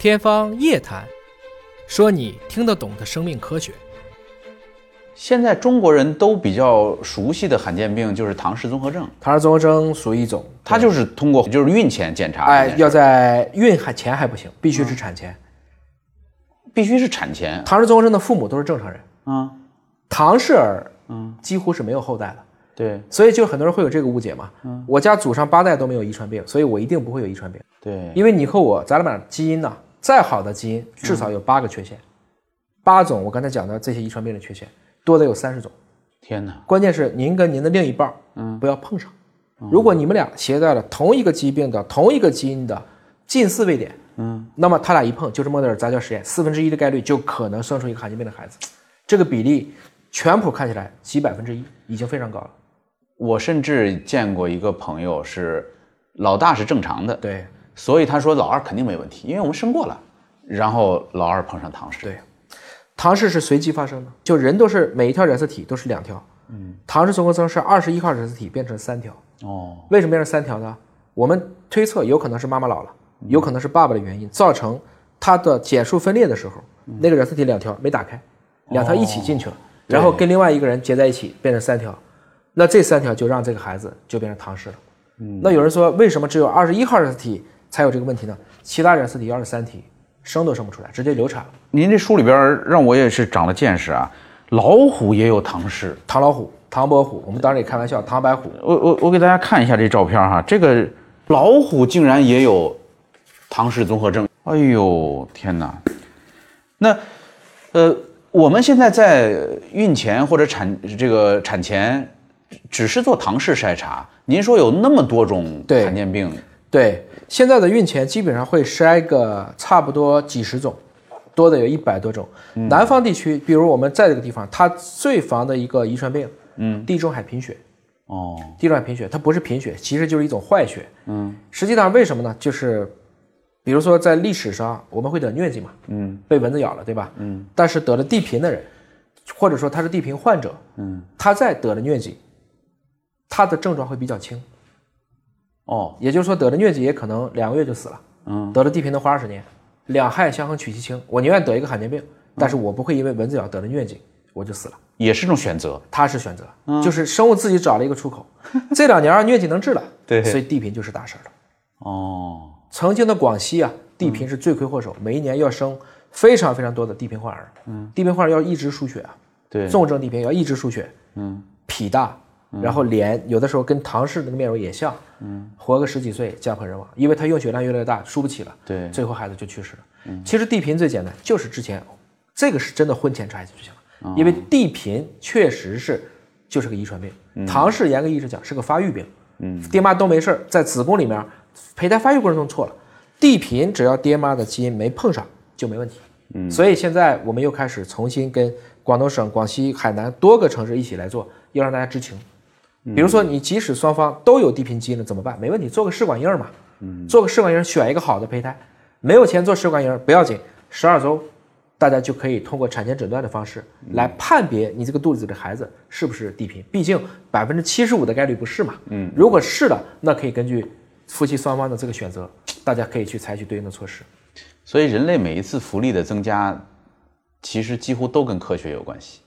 天方夜谭，说你听得懂的生命科学。现在中国人都比较熟悉的罕见病就是唐氏综合症，唐氏综合征属于一种，它就是通过就是孕前检查，哎，要在孕还前还不行，必须是产前，必须是产前。唐氏综合症的父母都是正常人，嗯，唐氏儿，嗯，几乎是没有后代的。对，所以就很多人会有这个误解嘛。嗯，我家祖上八代都没有遗传病，所以我一定不会有遗传病。对，因为你和我，咱俩基因呢，再好的基因至少有八个缺陷，八种我刚才讲的这些遗传病的缺陷，多的有三十种。天哪！关键是您跟您的另一半，嗯，不要碰上。如果你们俩携带了同一个疾病的同一个基因的近似位点，嗯，那么他俩一碰就是莫德尔杂交实验，四分之一的概率就可能生出一个罕见病的孩子。这个比例全谱看起来几百分之一，已经非常高了。我甚至见过一个朋友是老大是正常的，对，所以他说老二肯定没问题，因为我们生过了。然后老二碰上唐氏，对，唐氏是随机发生的，就人都是每一条染色体都是两条，嗯，唐氏综合征是二十一号染色体变成三条，哦，为什么变成三条呢？我们推测有可能是妈妈老了，有可能是爸爸的原因造成他的减数分裂的时候，那个染色体两条没打开，两条一起进去了，然后跟另外一个人结在一起变成三条。那这三条就让这个孩子就变成唐氏了。嗯，那有人说，为什么只有二十一号染色体才有这个问题呢？其他染色体二十三体生都生不出来，直接流产了。您这书里边让我也是长了见识啊，老虎也有唐氏，唐老虎、唐伯虎，我们当时也开玩笑，唐白虎。我我我给大家看一下这照片哈，这个老虎竟然也有唐氏综合征。哎呦天哪！那呃，我们现在在孕前或者产这个产前。只是做唐氏筛查，您说有那么多种罕见病？对，现在的孕前基本上会筛个差不多几十种，多的有一百多种。南方地区，比如我们在这个地方，它最防的一个遗传病，嗯，地中海贫血。哦，地中海贫血，它不是贫血，其实就是一种坏血。嗯，实际上为什么呢？就是，比如说在历史上我们会得疟疾嘛，嗯，被蚊子咬了，对吧？嗯，但是得了地贫的人，或者说他是地贫患者，嗯，他在得了疟疾。他的症状会比较轻，哦，也就是说得了疟疾也可能两个月就死了，嗯，得了地贫能活二十年，两害相衡取其轻，我宁愿得一个罕见病，但是我不会因为蚊子咬得了疟疾我就死了，也是一种选择，他是选择，就是生物自己找了一个出口，这两年疟疾能治了，对，所以地贫就是大事了，哦，曾经的广西啊，地贫是罪魁祸首，每一年要生非常非常多的地贫患儿，嗯，地贫患儿要一直输血啊，对，重症地贫要一直输血，嗯，脾大。然后脸有的时候跟唐氏那个面容也像，嗯，活个十几岁家破人亡，因为他用血量越来越大，输不起了，对，最后孩子就去世了。嗯，其实地贫最简单，就是之前，这个是真的婚前查一下就行了，因为地贫确实是就是个遗传病，唐氏严格意义上讲是个发育病，嗯，爹妈都没事在子宫里面胚胎发育过程中错了，地贫只要爹妈的基因没碰上就没问题，嗯，所以现在我们又开始重新跟广东省、广西、海南多个城市一起来做，要让大家知情。比如说，你即使双方都有地贫基因了，怎么办？没问题，做个试管婴儿嘛。嗯，做个试管婴儿，选一个好的胚胎。没有钱做试管婴儿不要紧，十二周，大家就可以通过产前诊断的方式来判别你这个肚子里的孩子是不是地贫。毕竟百分之七十五的概率不是嘛。嗯，如果是的，那可以根据夫妻双方的这个选择，大家可以去采取对应的措施。所以，人类每一次福利的增加，其实几乎都跟科学有关系。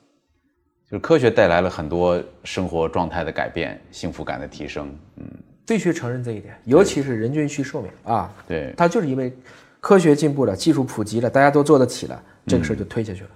就是科学带来了很多生活状态的改变，幸福感的提升，嗯，必须承认这一点。尤其是人均续寿命啊，对，它就是因为科学进步了，技术普及了，大家都做得起了，这个事儿就推下去了。